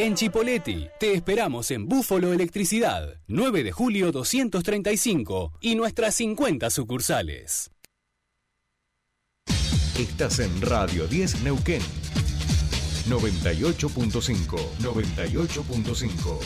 En Chipoleti, te esperamos en Búfalo Electricidad, 9 de julio 235 y nuestras 50 sucursales. Estás en Radio 10 Neuquén. 98.5, 98.5.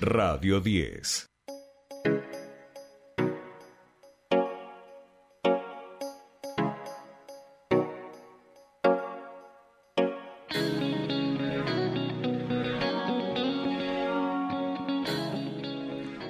Radio 10.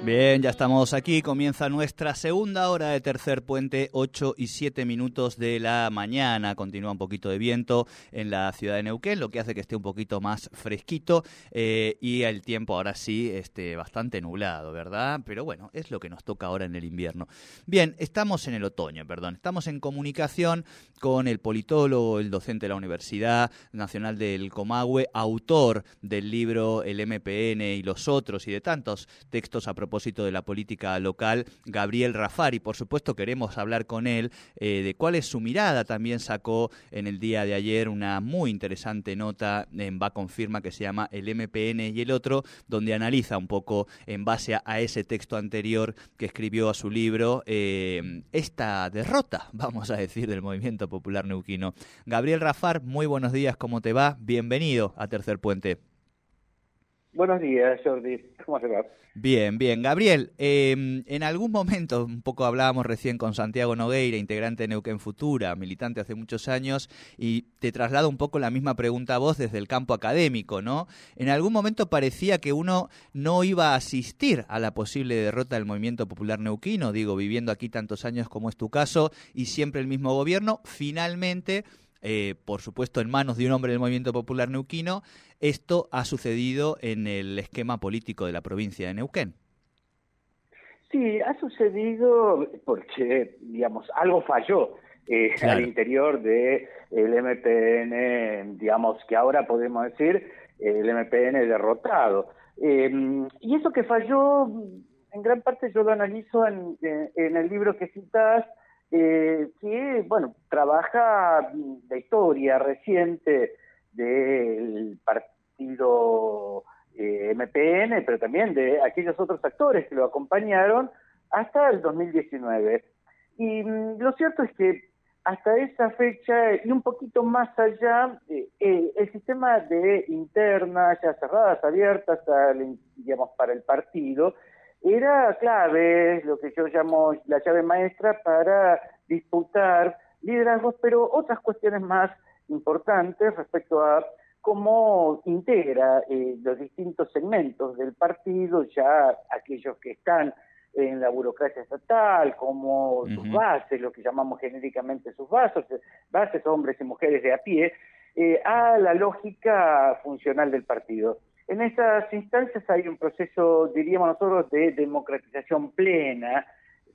Bien, ya estamos aquí. Comienza nuestra segunda hora de tercer puente, 8 y 7 minutos de la mañana. Continúa un poquito de viento en la ciudad de Neuquén, lo que hace que esté un poquito más fresquito eh, y el tiempo ahora sí esté bastante nublado, ¿verdad? Pero bueno, es lo que nos toca ahora en el invierno. Bien, estamos en el otoño, perdón. Estamos en comunicación con el politólogo, el docente de la Universidad Nacional del Comahue, autor del libro El MPN y los otros y de tantos textos a propósito de la política local, Gabriel Rafari. Por supuesto, queremos hablar con él eh, de cuál es su mirada. También sacó en el día de ayer una muy interesante nota en Va Confirma que se llama El MPN y el otro, donde analiza un poco en base a, ese texto anterior que escribió a su libro eh, esta derrota, vamos a decir, del movimiento popular neuquino. Gabriel Rafar, muy buenos días, ¿cómo te va? Bienvenido a Tercer Puente. Buenos días, Jordi. ¿Cómo se va? Bien, bien. Gabriel, em, en algún momento, un poco hablábamos recién con Santiago Nogueira, integrante de Neuquén Futura, militante hace muchos años, y te traslado un poco la misma pregunta a vos desde el campo académico, ¿no? En algún momento parecía que uno no iba a asistir a la posible derrota del movimiento popular neuquino, digo, viviendo aquí tantos años como es tu caso, y siempre el mismo gobierno, finalmente eh, por supuesto en manos de un hombre del movimiento popular neuquino, esto ha sucedido en el esquema político de la provincia de Neuquén. Sí, ha sucedido porque, digamos, algo falló eh, al interior del el MPN, digamos, que ahora podemos decir el MPN derrotado. Em, y eso que falló, en gran parte yo lo analizo en, en el libro que citas, eh, que, bueno, trabaja la historia reciente del partido eh, MPN, pero también de aquellos otros actores que lo acompañaron hasta el 2019. Y mm, lo cierto es que hasta esa fecha y un poquito más allá, eh, el sistema de internas ya cerradas, abiertas, digamos, para el partido, era clave, lo que yo llamo la llave maestra para disputar liderazgos, pero otras cuestiones más importantes respecto a cómo integra eh, los distintos segmentos del partido, ya aquellos que están en la burocracia estatal, como sus bases, lo que llamamos genéricamente sus bases, bases hombres y mujeres de a pie, eh, a la lógica funcional del partido. En esas instancias hay un proceso, diríamos nosotros, de democratización plena,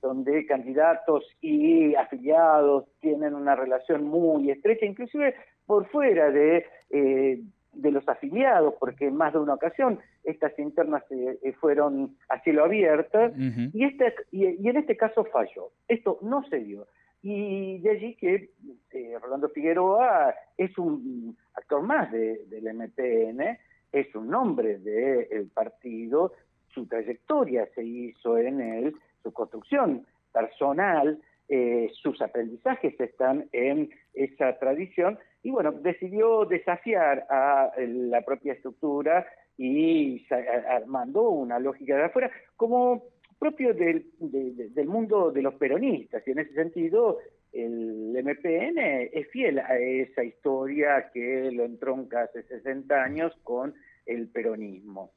donde candidatos y afiliados tienen una relación muy estrecha, inclusive por fuera de, eh, de los afiliados, porque en más de una ocasión estas internas eh, eh, fueron a cielo abierto, y, este, y, en este caso falló. Esto no se dio. Y de allí que Rolando Figueroa es un actor más del MPN, es un nombre del partido, su trayectoria se hizo en él, su construcción personal, eh, sus aprendizajes están en esa tradición y bueno, decidió desafiar a la propia estructura y armando una lógica de afuera como propio del, del mundo de los peronistas y en ese sentido el MPN es fiel a esa historia que lo entronca hace 60 años con el peronismo.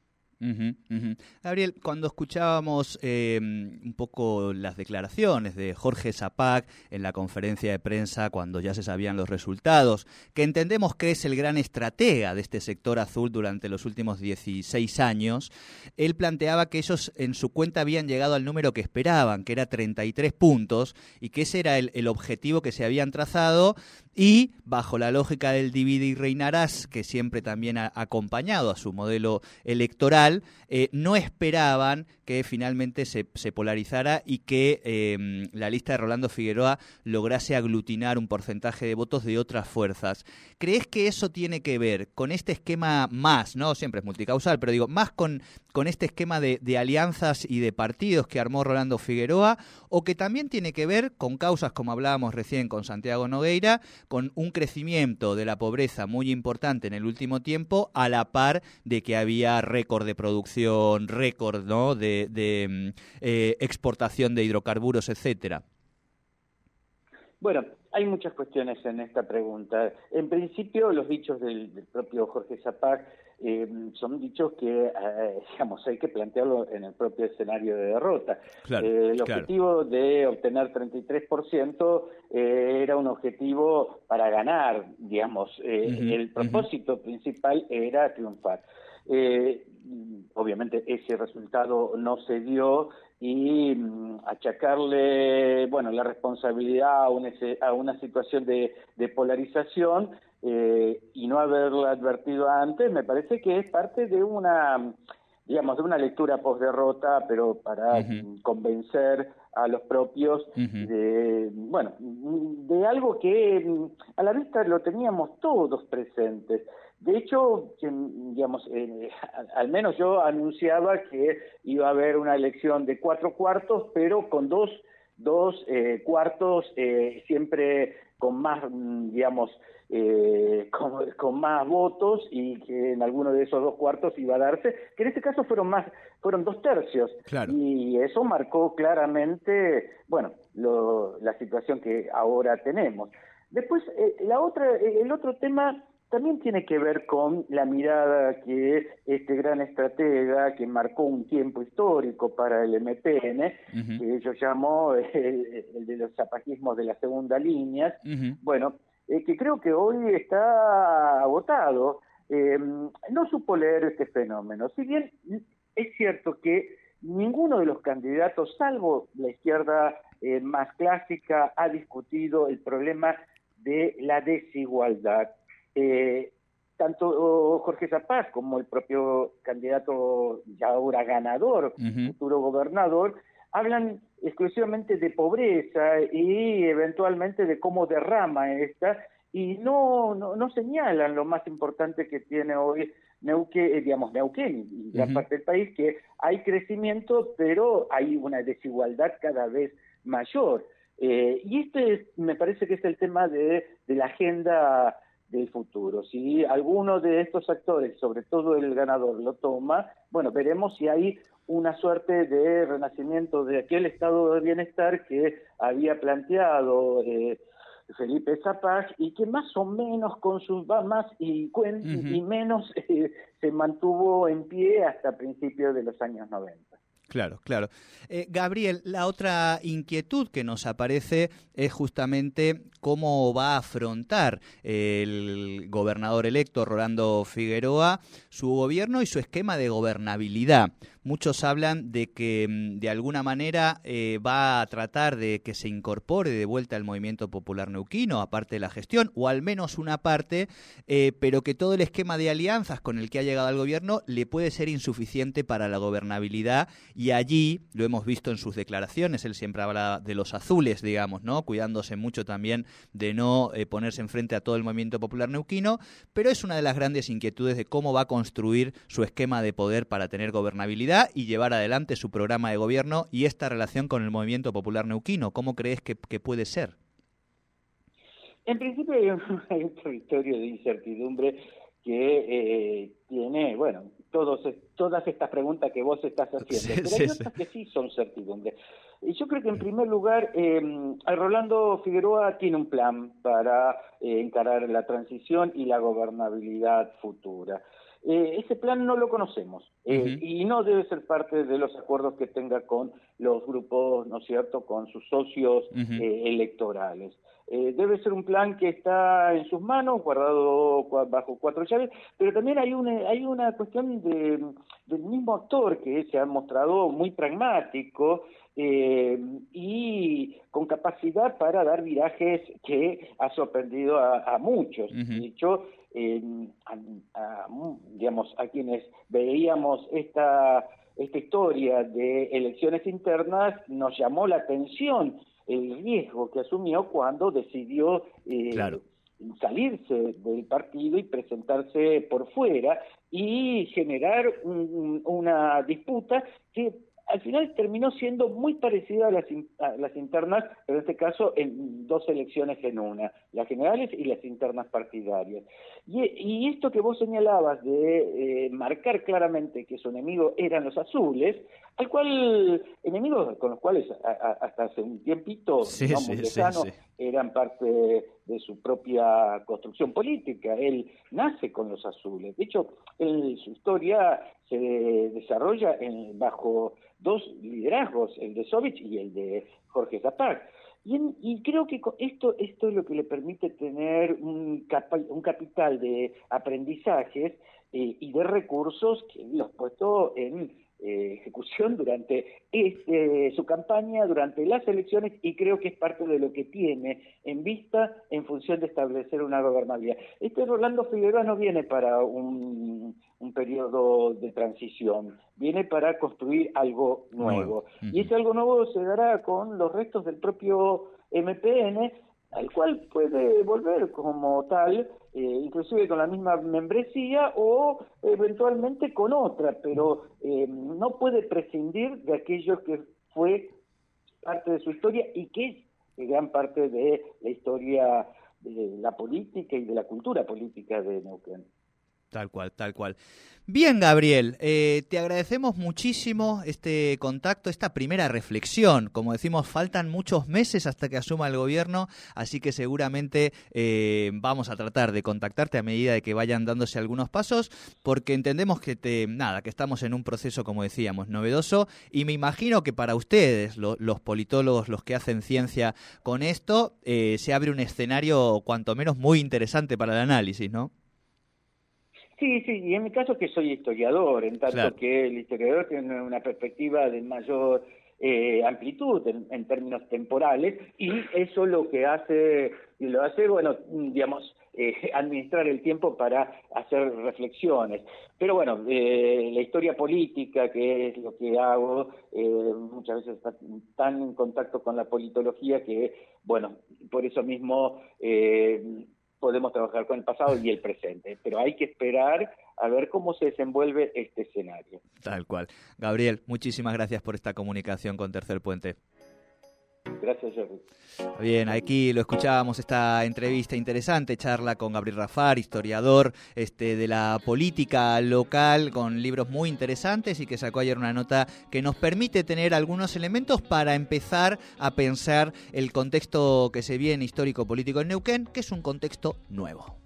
Gabriel, cuando escuchábamos em, un poco las declaraciones de Jorge Zapac en la conferencia de prensa cuando ya se sabían los resultados, que entendemos que es el gran estratega de este sector azul durante los últimos 16 años, él planteaba que ellos en su cuenta habían llegado al número que esperaban, que era 33 puntos, y que ese era el, el objetivo que se habían trazado, y bajo la lógica del divide y reinarás, que siempre también ha acompañado a su modelo electoral, eh, no esperaban que finalmente se, polarizara y que em, la lista de Rolando Figueroa lograse aglutinar un porcentaje de votos de otras fuerzas. ¿Crees que eso tiene que ver con este esquema más, no siempre es multicausal, pero digo, más con, con este esquema de, alianzas y de partidos que armó Rolando Figueroa, o que también tiene que ver con causas como hablábamos recién con Santiago Nogueira, con un crecimiento de la pobreza muy importante en el último tiempo, a la par de que había récord de producción, récord ¿no? de, mm, eh, exportación de hidrocarburos, etcétera? Bueno, hay muchas cuestiones en esta pregunta. En principio, los dichos del, propio Jorge Zapac eh, son dichos que, eh, digamos, hay que plantearlo en el propio escenario de derrota. el objetivo de obtener 33% era un objetivo para ganar, digamos. el propósito principal era triunfar. Eh, obviamente ese resultado no se dio y mm, achacarle bueno la responsabilidad a una, a una situación de, polarización eh, y no haberla advertido antes me parece que es parte de una digamos de una lectura post derrota pero para convencer a los propios de bueno de algo que mm, a la vista lo teníamos todos presentes. De hecho, digamos, eh, al menos yo anunciaba que iba a haber una elección de cuatro cuartos, pero con dos, dos eh, cuartos eh, siempre con más, mm, digamos, con, más votos y que en alguno de esos dos cuartos iba a darse, que en este caso fueron más, fueron dos tercios. Y eso marcó claramente, bueno, la situación que ahora tenemos. Después, la otra, el otro tema también tiene que ver con la mirada que este gran estratega que marcó un tiempo histórico para el MPN, que yo llamo el, de los zapajismos de la segunda línea, bueno, eh, que creo que hoy está agotado. Eh, no supo leer este fenómeno. Si bien es cierto que ninguno de los candidatos, salvo la izquierda eh, más clásica, ha discutido el problema de la desigualdad. Eh, tanto Jorge Zapaz como el propio candidato ya ahora ganador, futuro gobernador, hablan exclusivamente de pobreza y eventualmente de cómo derrama esta y no, no, señalan lo más importante que tiene hoy Neuquén, eh, digamos, Neuquén y gran parte del país, que hay crecimiento, pero hay una desigualdad cada vez mayor. Eh, y este me parece que es el tema de, de la agenda del futuro. Si alguno de estos actores, sobre todo el ganador, lo toma, bueno, veremos si hay una suerte de renacimiento de aquel estado de bienestar que había planteado eh, Felipe Zapag y que más o menos con sus más y, y menos eh, se mantuvo en pie hasta principios de los años 90. Claro, claro. Eh, Gabriel, la otra inquietud que nos aparece es justamente cómo va a afrontar el gobernador electo Rolando Figueroa su gobierno y su esquema de gobernabilidad. Muchos hablan de que mm, de alguna manera eh, va a tratar de que se incorpore de vuelta el movimiento popular neuquino, aparte de la gestión, o al menos una parte, eh, pero que todo el esquema de alianzas con el que ha llegado al gobierno le puede ser insuficiente para la gobernabilidad y allí, lo hemos visto en sus declaraciones, él siempre habla de los azules, digamos, ¿no? Cuidándose mucho también de no eh, ponerse enfrente a todo el movimiento popular neuquino, pero es una de las grandes inquietudes de cómo va a construir su esquema de poder para tener gobernabilidad y llevar adelante su programa de gobierno y esta relación con el movimiento popular neuquino. ¿Cómo crees que, puede ser? En principio hay un, territorio de incertidumbre que eh, tiene, bueno, todos, todas estas preguntas que vos estás haciendo, pero hay otras que sí son certidumbre. Y yo creo que en primer lugar, eh, Rolando Figueroa tiene un plan para eh, encarar la transición y la gobernabilidad futura. Eh, ese plan no lo conocemos eh, y no debe ser parte de los acuerdos que tenga con los grupos, ¿no es cierto?, con sus socios eh, electorales. Debe ser un plan que está en sus manos, guardado bajo cuatro llaves, pero también hay una, hay una cuestión de, del mismo actor que se ha mostrado muy pragmático y con capacidad para dar virajes que ha sorprendido a, muchos. De hecho, a, digamos, a quienes veíamos esta, esta historia de elecciones internas, nos llamó la atención el riesgo que asumió cuando decidió eh, salirse del partido y presentarse por fuera y generar una disputa que al final terminó siendo muy parecida a las, las, internas, pero en este caso en dos elecciones en una, las generales y las internas partidarias. Y, esto que vos señalabas de eh, marcar claramente que su enemigo eran los azules, al cual enemigos con los cuales hasta hace un tiempito, no muy lejano, eran parte de su propia construcción política. Él nace con los azules. De hecho, en su historia se desarrolla en, bajo dos liderazgos, el de Sovich y el de Jorge Zapag. Y, creo que esto, esto es lo que le permite tener un, un capital de aprendizajes eh, y de recursos que los puesto en eh, ejecución durante este, su campaña, durante las elecciones, y creo que es parte de lo que tiene en vista en función de establecer una gobernabilidad. Este Rolando Figueroa no viene para un, periodo de transición, viene para construir algo nuevo. Y ese algo nuevo se dará con los restos del propio MPN, al cual puede volver como tal, eh, inclusive con la misma membresía o eventualmente con otra, pero eh, no puede prescindir de aquello que fue parte de su historia y que es gran parte de la historia de la política y de la cultura política de Neuquén. Tal cual, tal cual. Bien, Gabriel, eh, te agradecemos muchísimo este contacto, esta primera reflexión. Como decimos, faltan muchos meses hasta que asuma el gobierno, así que seguramente eh, vamos a tratar de contactarte a medida de que vayan dándose algunos pasos, porque entendemos que te, nada, que estamos en un proceso, como decíamos, novedoso, y me imagino que para ustedes, los politólogos, los que hacen ciencia con esto, eh, se abre un escenario cuanto menos muy interesante para el análisis, ¿no? Sí, sí, y en mi caso que soy historiador, en tanto que el historiador tiene una perspectiva de mayor eh, amplitud en, términos temporales y eso lo que hace, lo hace, bueno, digamos, eh, administrar el tiempo para hacer reflexiones. Pero bueno, eh, la historia política, que es lo que hago, muchas veces está tan en contacto con la politología que, bueno, por eso mismo podemos trabajar con el pasado y el presente, pero hay que esperar a ver cómo se desenvuelve este escenario. Tal cual. Gabriel, muchísimas gracias por esta comunicación con Tercer Puente. Gracias, Jerry. Bien, aquí lo escuchábamos esta entrevista interesante, charla con Gabriel Rafar, historiador este, de la política local, con libros muy interesantes y que sacó ayer una nota que nos permite tener algunos elementos para empezar a pensar el contexto que se viene histórico-político en Neuquén, que es un contexto nuevo.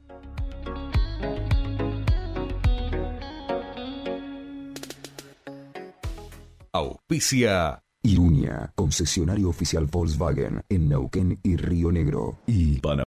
Auspicia Irunia, concesionario oficial Volkswagen en Neuquén y Río Negro. Y